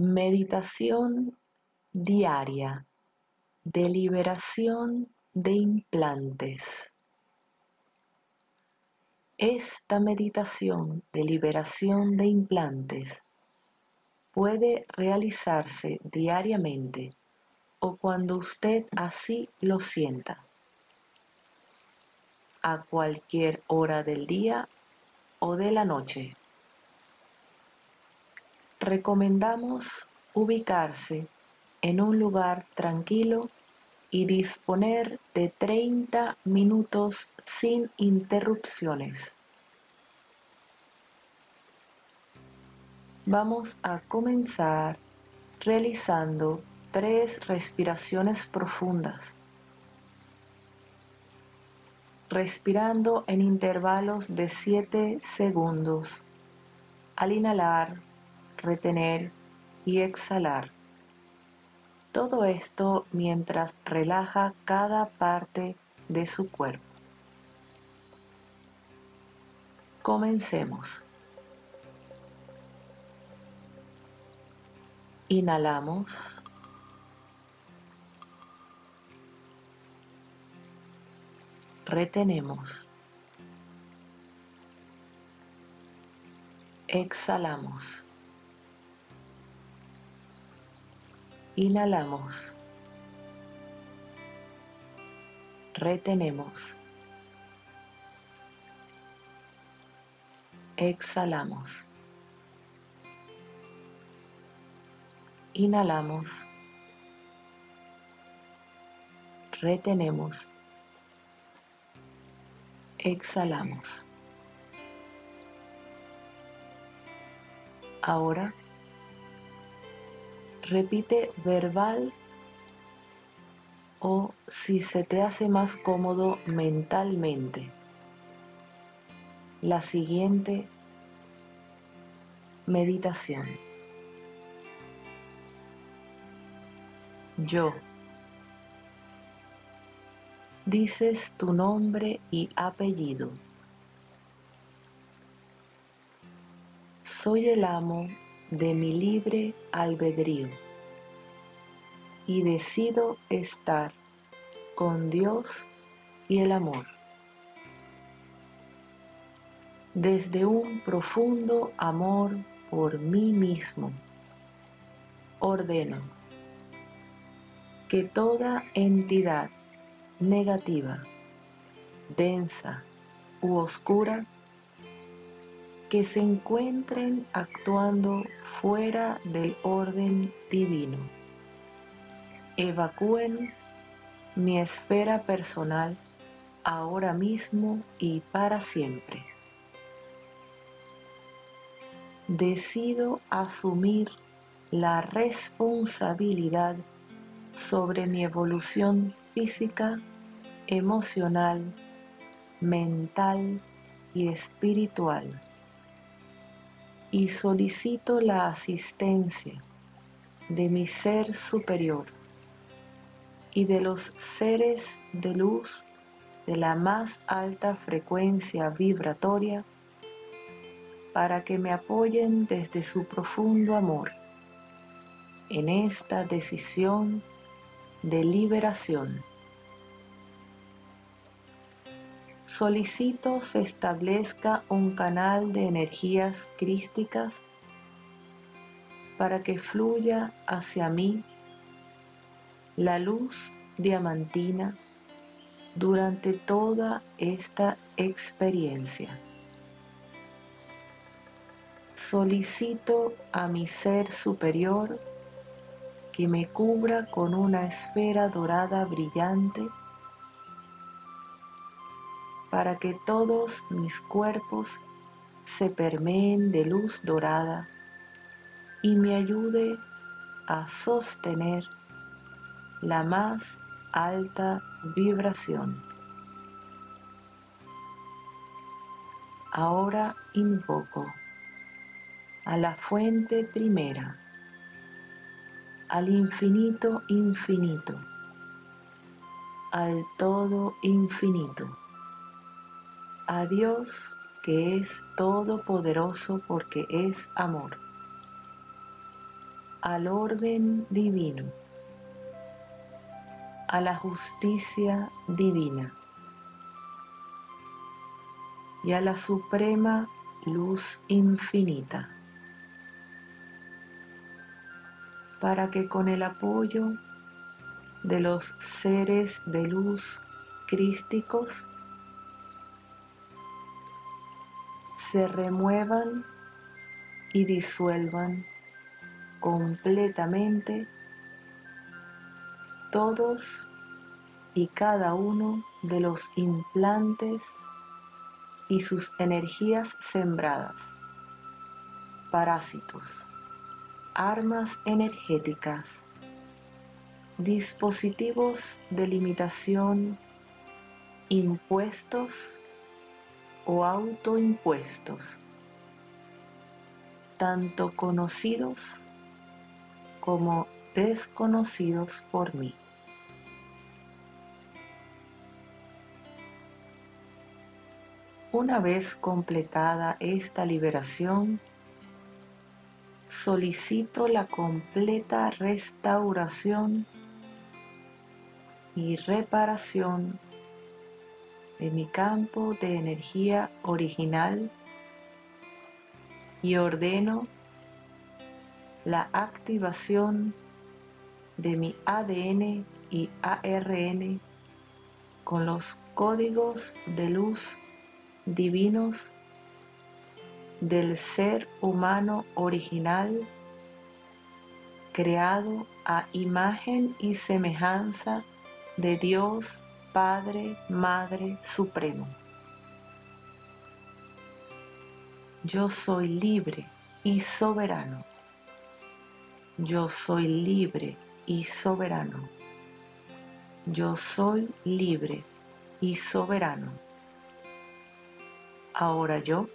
Meditación diaria de liberación de implantes. Esta meditación de liberación de implantes puede realizarse diariamente o cuando usted así lo sienta, a cualquier hora del día o de la noche. Recomendamos ubicarse en un lugar tranquilo y disponer de 30 minutos sin interrupciones. Vamos a comenzar realizando tres respiraciones profundas, respirando en intervalos de 7 segundos. Al inhalar, retener y exhalar. Todo esto mientras relaja cada parte de su cuerpo. Comencemos. Inhalamos. Retenemos. Exhalamos. Inhalamos. Retenemos. Exhalamos. Inhalamos. Retenemos. Exhalamos. Ahora repite verbal o si se te hace más cómodo mentalmente. La siguiente meditación. Yo. Dices tu nombre y apellido. Soy el amo de mi libre albedrío y decido estar con Dios y el amor. Desde un profundo amor por mí mismo, ordeno que toda entidad negativa, densa u oscura que se encuentren actuando fuera del orden divino. Evacúen mi esfera personal ahora mismo y para siempre. Decido asumir la responsabilidad sobre mi evolución física, emocional, mental y espiritual y solicito la asistencia de mi ser superior y de los seres de luz de la más alta frecuencia vibratoria para que me apoyen desde su profundo amor en esta decisión de liberación. Solicito se establezca un canal de energías crísticas para que fluya hacia mí la luz diamantina durante toda esta experiencia. Solicito a mi ser superior que me cubra con una esfera dorada brillante para que todos mis cuerpos se permeen de luz dorada y me ayude a sostener la más alta vibración. Ahora invoco a la fuente primera, al infinito infinito, al todo infinito a Dios que es todopoderoso porque es amor. al orden divino, a la justicia divina. Y a la suprema luz infinita, para que con el apoyo de los seres de luz crísticos se remuevan y disuelvan completamente todos y cada uno de los implantes y sus energías sembradas, parásitos, armas energéticas, dispositivos de limitación impuestos o autoimpuestos, tanto conocidos como desconocidos por mí. Una vez completada esta liberación, solicito la completa restauración y reparación de mi campo de energía original y ordeno la activación de mi ADN y ARN con los códigos de luz divinos del ser humano original creado a imagen y semejanza de Dios Padre, Madre Supremo. Yo soy libre y soberano. Yo soy libre y soberano. Yo soy libre y soberano. Ahora yo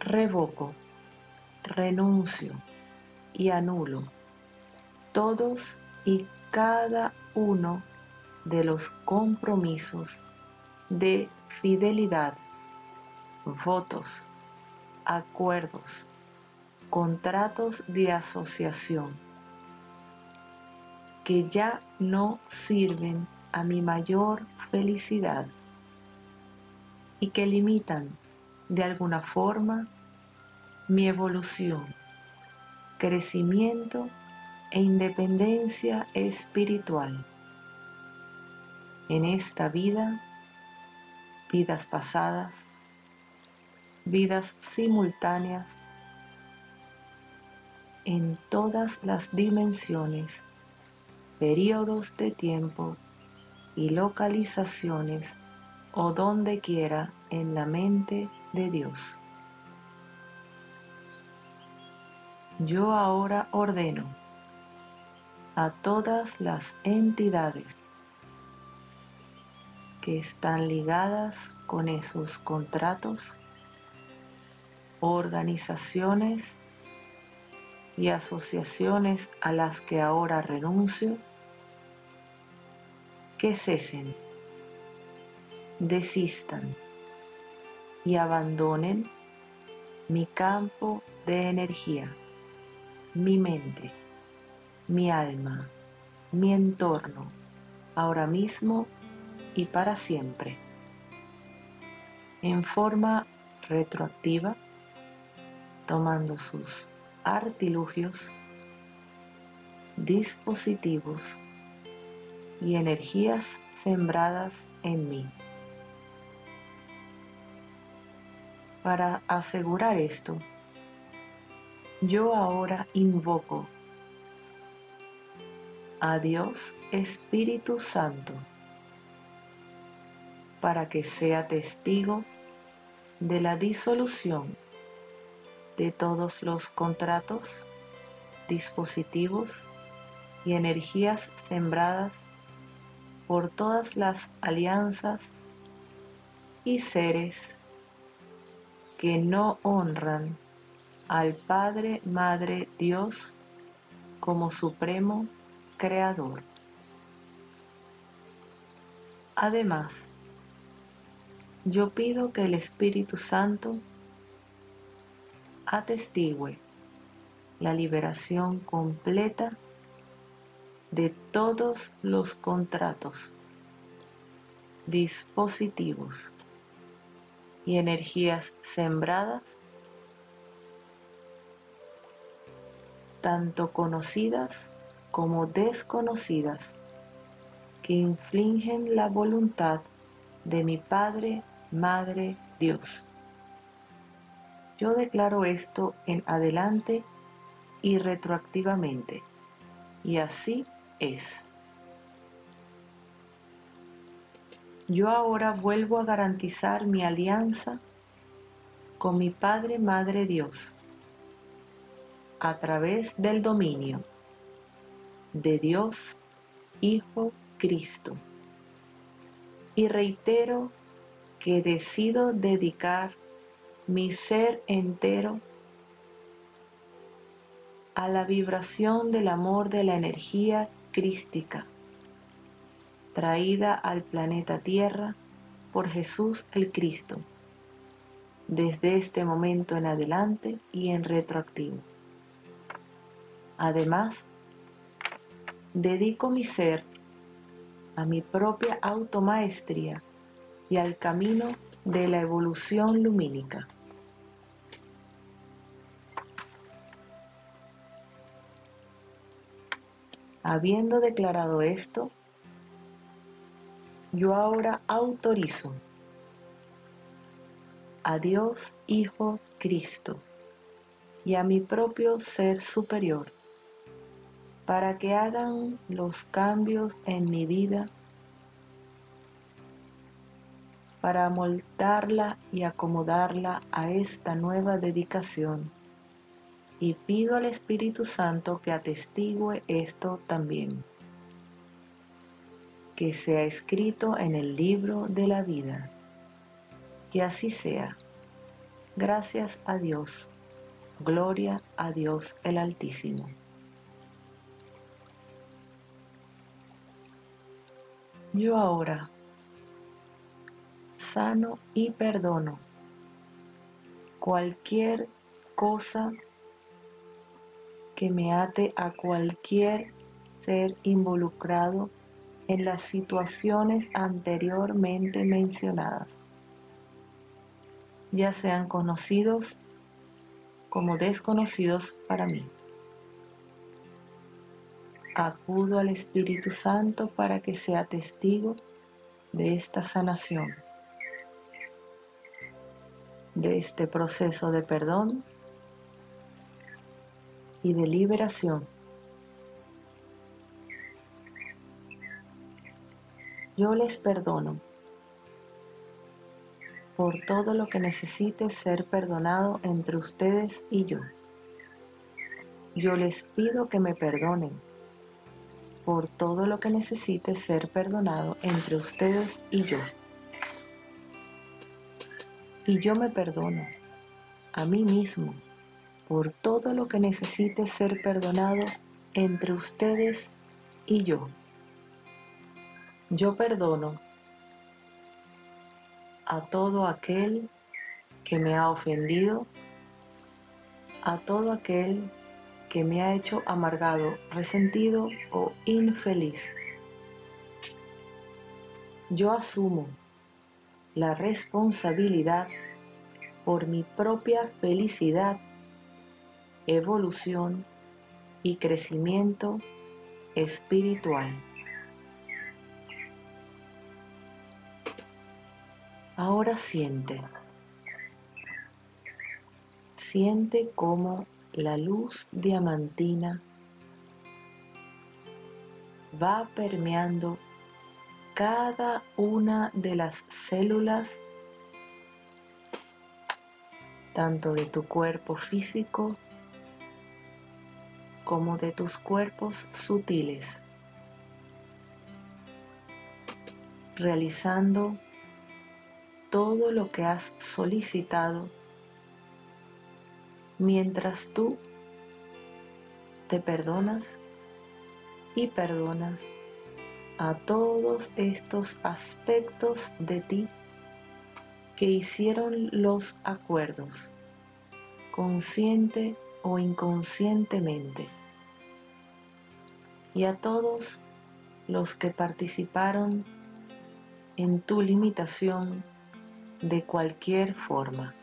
revoco, renuncio y anulo todos y cada uno de los compromisos de fidelidad, votos, acuerdos, contratos de asociación que ya no sirven a mi mayor felicidad y que limitan de alguna forma mi evolución, crecimiento e independencia espiritual. En esta vida, vidas pasadas, vidas simultáneas, en todas las dimensiones, periodos de tiempo y localizaciones o donde quiera en la mente de Dios. Yo ahora ordeno a todas las entidades que están ligadas con esos contratos, organizaciones y asociaciones a las que ahora renuncio, que cesen, desistan y abandonen mi campo de energía, mi mente mi alma, mi entorno, ahora mismo y para siempre. En forma retroactiva, tomando sus artilugios, dispositivos y energías sembradas en mí. Para asegurar esto, yo ahora invoco a Dios Espíritu Santo para que sea testigo de la disolución de todos los contratos, dispositivos y energías sembradas por todas las alianzas y seres que no honran al Padre, Madre, Dios como Supremo creador. Además, yo pido que el Espíritu Santo atestigue la liberación completa de todos los contratos, dispositivos y energías sembradas, tanto conocidas como desconocidas, que infligen la voluntad de mi Padre, Madre, Dios. Yo declaro esto en adelante y retroactivamente, y así es. Yo ahora vuelvo a garantizar mi alianza con mi Padre, Madre Dios, a través del dominio de Dios, Hijo, Cristo. Y reitero que decido dedicar mi ser entero a la vibración del amor de la energía crística traída al planeta Tierra por Jesús el Cristo, desde este momento en adelante y en retroactivo. Además, dedico mi ser a mi propia automaestría y al camino de la evolución lumínica. Habiendo declarado esto, yo ahora autorizo a Dios Hijo Cristo y a mi propio ser superior para que hagan los cambios en mi vida, para moldarla y acomodarla a esta nueva dedicación. Y pido al Espíritu Santo que atestigue esto también, que sea escrito en el libro de la vida. Que así sea. Gracias a Dios. Gloria a Dios el Altísimo. Yo ahora sano y perdono cualquier cosa que me ate a cualquier ser involucrado en las situaciones anteriormente mencionadas, ya sean conocidos como desconocidos para mí acudo al Espíritu Santo para que sea testigo de esta sanación, de este proceso de perdón y de liberación. Yo les perdono por todo lo que necesite ser perdonado entre ustedes y yo. Yo les pido que me perdonen por todo lo que necesite ser perdonado entre ustedes y yo. Y yo me perdono a mí mismo por todo lo que necesite ser perdonado entre ustedes y yo. Yo perdono a todo aquel que me ha ofendido, a todo aquel que me ha hecho amargado, resentido o infeliz. Yo asumo la responsabilidad por mi propia felicidad, evolución y crecimiento espiritual. Ahora siente. Siente cómo la luz diamantina va permeando cada una de las células tanto de tu cuerpo físico como de tus cuerpos sutiles, realizando todo lo que has solicitado mientras tú te perdonas y perdonas a todos estos aspectos de ti que hicieron los acuerdos, consciente o inconscientemente, y a todos los que participaron en tu limitación de cualquier forma.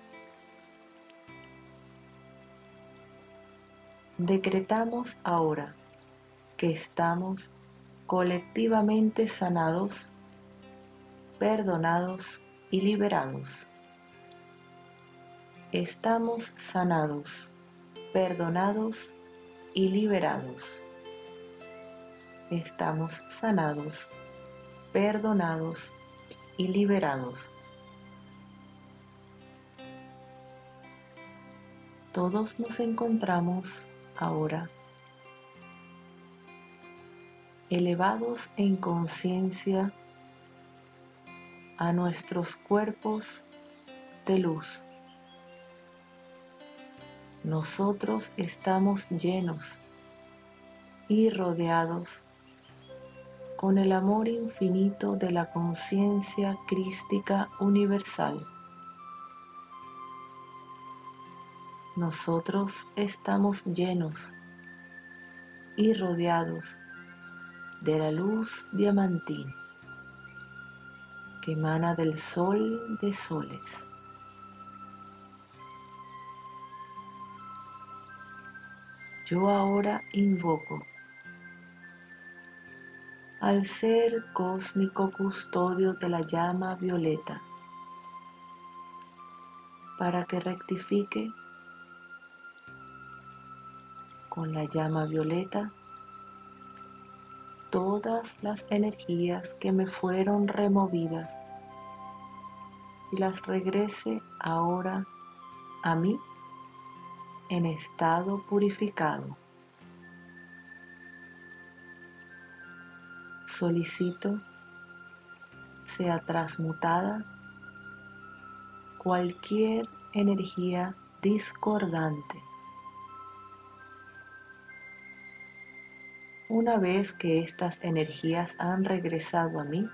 Decretamos ahora que estamos colectivamente sanados, perdonados y liberados. Estamos sanados, perdonados y liberados. Estamos sanados, perdonados y liberados. Todos nos encontramos ahora elevados en conciencia a nuestros cuerpos de luz. Nosotros estamos llenos y rodeados con el amor infinito de la conciencia crística universal. Nosotros estamos llenos y rodeados de la luz diamantina que emana del sol de soles. Yo ahora invoco al ser cósmico custodio de la llama violeta para que rectifique con la llama violeta todas las energías que me fueron removidas y las regrese ahora a mí en estado purificado. Solicito sea transmutada cualquier energía discordante Una vez que estas energías han regresado a mí,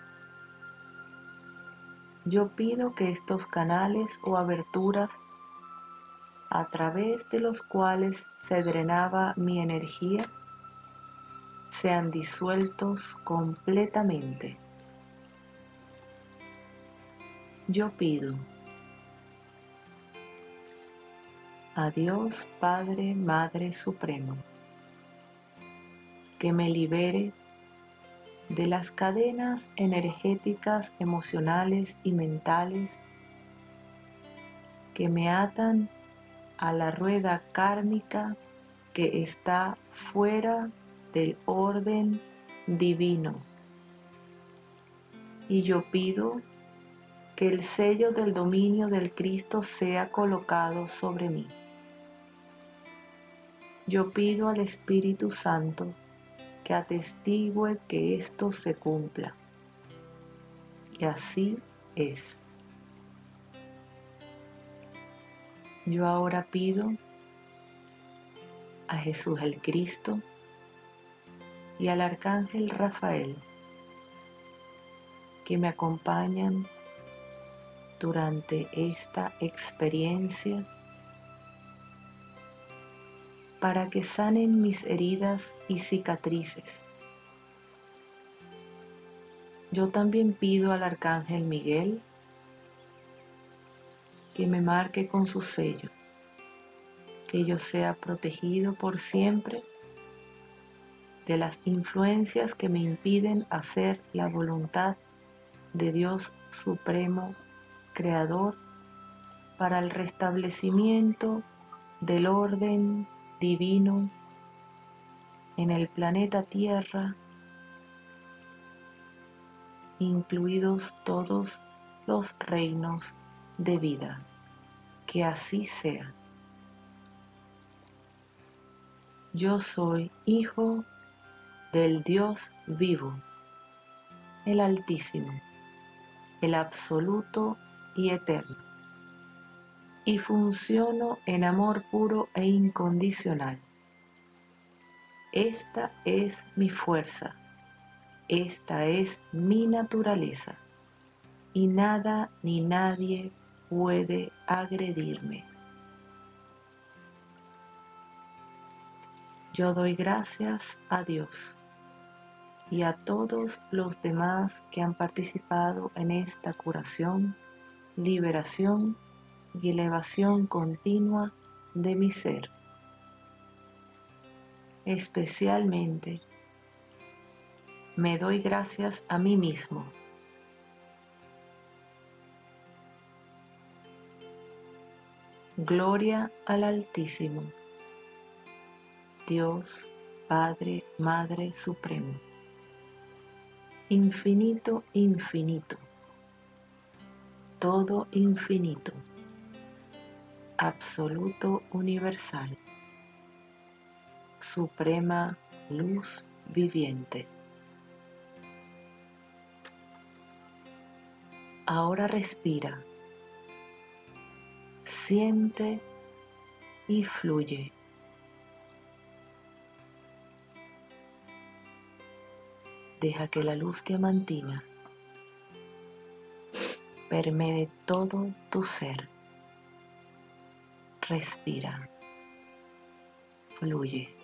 yo pido que estos canales o aberturas a través de los cuales se drenaba mi energía sean disueltos completamente. Yo pido a Dios Padre, Madre Supremo que me libere de las cadenas energéticas, emocionales y mentales que me atan a la rueda kármica que está fuera del orden divino. Y yo pido que el sello del dominio del Cristo sea colocado sobre mí. Yo pido al Espíritu Santo que atestigue que esto se cumpla. Y así es. Yo ahora pido a Jesús el Cristo y al Arcángel Rafael que me acompañan durante esta experiencia para que sanen mis heridas y cicatrices. Yo también pido al Arcángel Miguel que me marque con su sello, que yo sea protegido por siempre de las influencias que me impiden hacer la voluntad de Dios Supremo, Creador, para el restablecimiento del orden divino en el planeta Tierra, incluidos todos los reinos de vida. Que así sea. Yo soy hijo del Dios vivo, el Altísimo, el Absoluto y Eterno y funciono en amor puro e incondicional. Esta es mi fuerza, esta es mi naturaleza y nada ni nadie puede agredirme. Yo doy gracias a Dios y a todos los demás que han participado en esta curación, liberación y elevación continua de mi ser. Especialmente me doy gracias a mí mismo. Gloria al Altísimo, Dios, Padre, Madre Supremo, infinito, infinito, todo infinito, absoluto universal, suprema luz viviente. Ahora respira, siente y fluye. Deja que la luz diamantina permee todo tu ser. Respira, fluye.